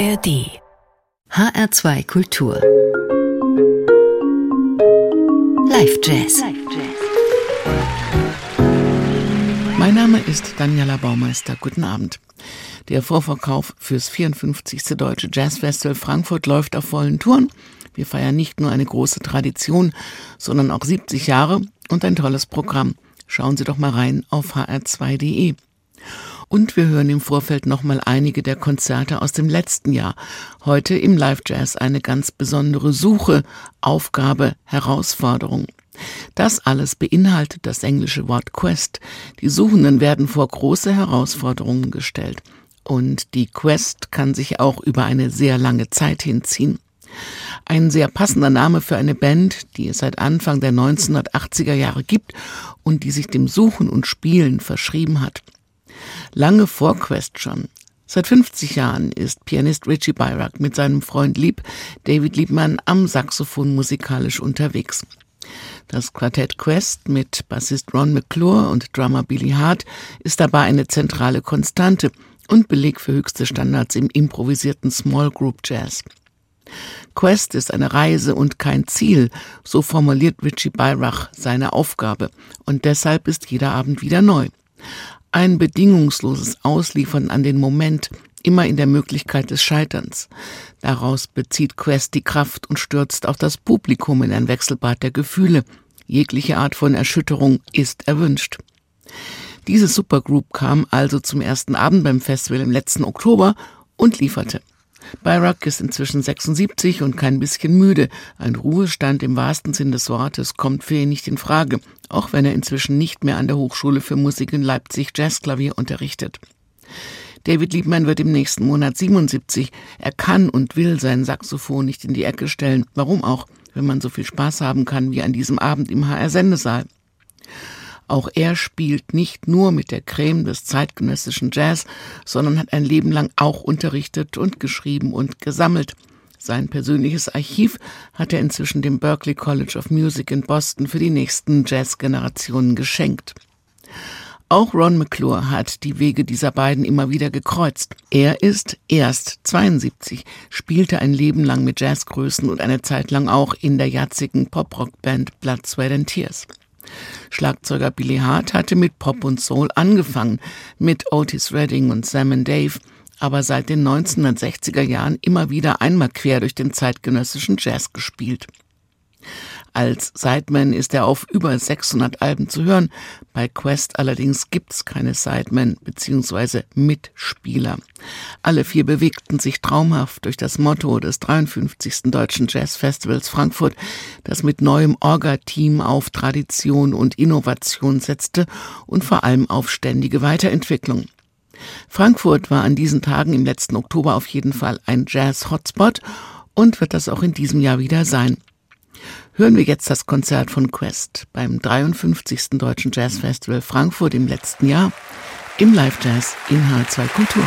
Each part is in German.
ARD HR2 Kultur Live Jazz Mein Name ist Daniela Baumeister. Guten Abend. Der Vorverkauf fürs 54. Deutsche Jazzfestival Frankfurt läuft auf vollen Touren. Wir feiern nicht nur eine große Tradition, sondern auch 70 Jahre und ein tolles Programm. Schauen Sie doch mal rein auf hr2.de. Und wir hören im Vorfeld nochmal einige der Konzerte aus dem letzten Jahr. Heute im Live Jazz eine ganz besondere Suche, Aufgabe, Herausforderung. Das alles beinhaltet das englische Wort Quest. Die Suchenden werden vor große Herausforderungen gestellt. Und die Quest kann sich auch über eine sehr lange Zeit hinziehen. Ein sehr passender Name für eine Band, die es seit Anfang der 1980er Jahre gibt und die sich dem Suchen und Spielen verschrieben hat. Lange vor Quest schon. Seit 50 Jahren ist Pianist Richie Byrack mit seinem Freund Lieb, David Liebmann, am Saxophon musikalisch unterwegs. Das Quartett Quest mit Bassist Ron McClure und Drummer Billy Hart ist dabei eine zentrale Konstante und Beleg für höchste Standards im improvisierten Small Group Jazz. Quest ist eine Reise und kein Ziel, so formuliert Richie Byrach seine Aufgabe, und deshalb ist jeder Abend wieder neu. Ein bedingungsloses Ausliefern an den Moment, immer in der Möglichkeit des Scheiterns. Daraus bezieht Quest die Kraft und stürzt auch das Publikum in ein Wechselbad der Gefühle. Jegliche Art von Erschütterung ist erwünscht. Diese Supergroup kam also zum ersten Abend beim Festival im letzten Oktober und lieferte. Byrock ist inzwischen 76 und kein bisschen müde. Ein Ruhestand im wahrsten Sinn des Wortes kommt für ihn nicht in Frage, auch wenn er inzwischen nicht mehr an der Hochschule für Musik in Leipzig Jazzklavier unterrichtet. David Liebmann wird im nächsten Monat 77. Er kann und will sein Saxophon nicht in die Ecke stellen. Warum auch, wenn man so viel Spaß haben kann wie an diesem Abend im HR-Sendesaal. Auch er spielt nicht nur mit der Creme des zeitgenössischen Jazz, sondern hat ein Leben lang auch unterrichtet und geschrieben und gesammelt. Sein persönliches Archiv hat er inzwischen dem Berklee College of Music in Boston für die nächsten Jazz-Generationen geschenkt. Auch Ron McClure hat die Wege dieser beiden immer wieder gekreuzt. Er ist erst 72, spielte ein Leben lang mit Jazzgrößen und eine Zeit lang auch in der jazzigen Pop-Rock-Band Blood, Sweat and Tears. Schlagzeuger Billy Hart hatte mit Pop und Soul angefangen, mit Otis Redding und Sam Dave, aber seit den 1960er Jahren immer wieder einmal quer durch den zeitgenössischen Jazz gespielt. Als Sideman ist er auf über 600 Alben zu hören. Bei Quest allerdings gibt's keine Sidemen bzw. Mitspieler. Alle vier bewegten sich traumhaft durch das Motto des 53. Deutschen Jazzfestivals Frankfurt, das mit neuem Orga-Team auf Tradition und Innovation setzte und vor allem auf ständige Weiterentwicklung. Frankfurt war an diesen Tagen im letzten Oktober auf jeden Fall ein Jazz-Hotspot und wird das auch in diesem Jahr wieder sein hören wir jetzt das Konzert von Quest beim 53. Deutschen Jazzfestival Frankfurt im letzten Jahr im Live Jazz in H2 Kultur.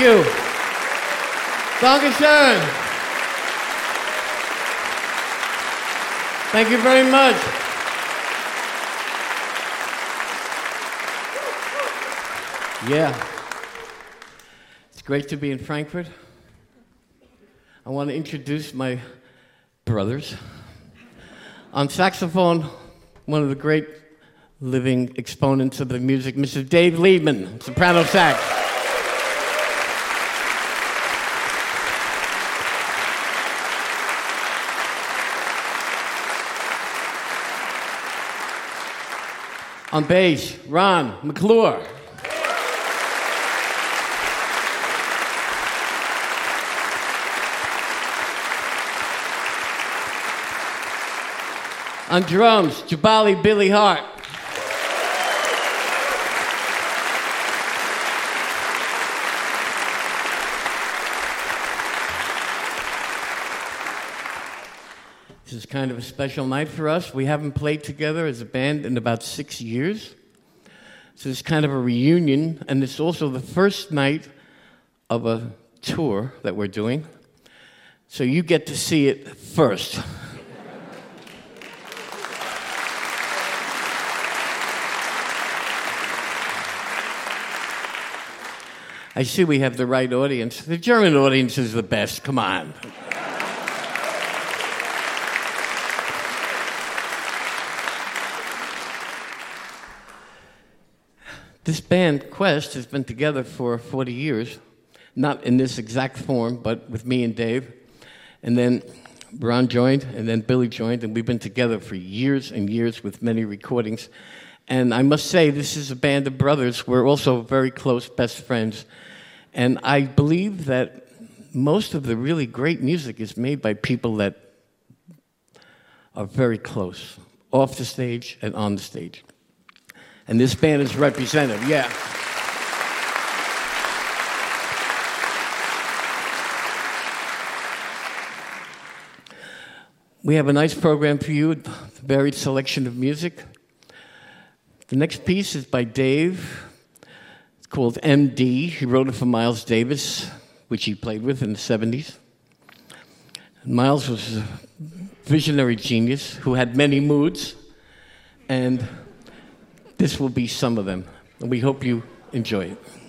You. Dankeschön. Thank you very much. Yeah. It's great to be in Frankfurt. I want to introduce my brothers. On saxophone, one of the great living exponents of the music, Mr. Dave Liebman, soprano sax. On bass, Ron McClure. On drums, Jabali Billy Hart. This is kind of a special night for us. We haven't played together as a band in about six years. So it's kind of a reunion, and it's also the first night of a tour that we're doing. So you get to see it first. I see we have the right audience. The German audience is the best. Come on. This band, Quest, has been together for 40 years, not in this exact form, but with me and Dave. And then Ron joined, and then Billy joined, and we've been together for years and years with many recordings. And I must say, this is a band of brothers. We're also very close best friends. And I believe that most of the really great music is made by people that are very close, off the stage and on the stage. And this band is representative, yeah. We have a nice program for you, a varied selection of music. The next piece is by Dave. It's called MD. He wrote it for Miles Davis, which he played with in the 70s. And Miles was a visionary genius who had many moods, and this will be some of them. And we hope you enjoy it.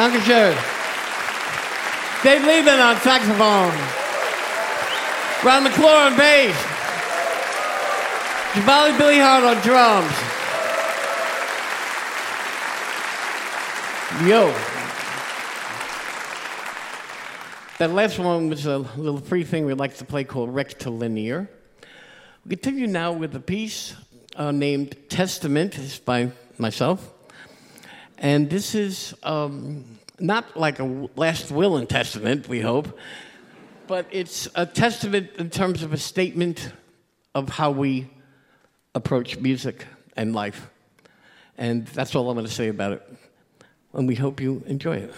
Dankeschön. Dave Liebman on saxophone. Ron McClure on bass. Jabali Billy Hart on drums. Yo. That last one was a little free thing we like to play called Rectilinear. We continue now with a piece uh, named Testament. It's by myself. And this is um, not like a last will and testament, we hope, but it's a testament in terms of a statement of how we approach music and life. And that's all I'm going to say about it. And we hope you enjoy it.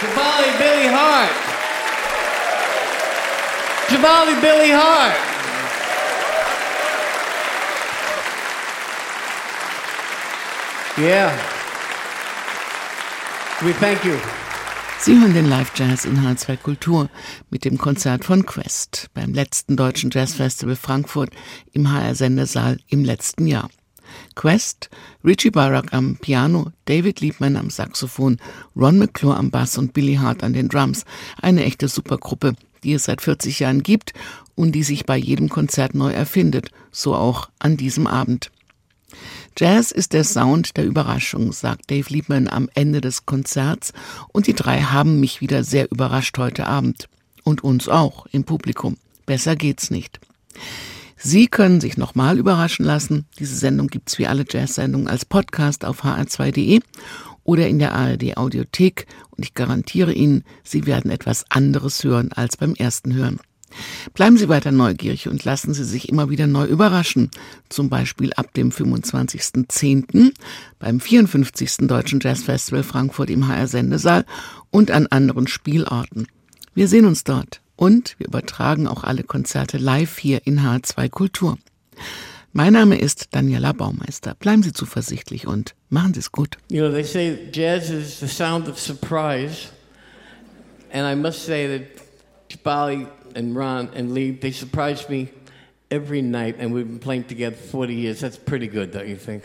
Jabali Billy Hart. Jabali Billy Hart. Yeah. We thank you. Sie hören den Live-Jazz in H2 Kultur mit dem Konzert von Quest beim letzten Deutschen Jazz Festival Frankfurt im HR-Sendesaal im letzten Jahr. Quest, Richie Barak am Piano, David Liebman am Saxophon, Ron McClure am Bass und Billy Hart an den Drums. Eine echte Supergruppe, die es seit 40 Jahren gibt und die sich bei jedem Konzert neu erfindet, so auch an diesem Abend. Jazz ist der Sound der Überraschung, sagt Dave Liebman am Ende des Konzerts, und die drei haben mich wieder sehr überrascht heute Abend. Und uns auch im Publikum. Besser geht's nicht. Sie können sich nochmal überraschen lassen. Diese Sendung gibt's wie alle Jazz-Sendungen als Podcast auf hr2.de oder in der ARD Audiothek und ich garantiere Ihnen, Sie werden etwas anderes hören als beim ersten Hören. Bleiben Sie weiter neugierig und lassen Sie sich immer wieder neu überraschen. Zum Beispiel ab dem 25.10. beim 54. Deutschen Jazzfestival Frankfurt im HR Sendesaal und an anderen Spielorten. Wir sehen uns dort und wir übertragen auch alle Konzerte live hier in H2 Kultur. Mein Name ist Daniela Baumeister. Bleiben Sie zuversichtlich und machen Sie es gut. You know, they say jazz is the sound of surprise. And I must say that Jabali and Ron and Lee, they surprise me every night, and we've been playing together 40 years. That's pretty good, don't you think?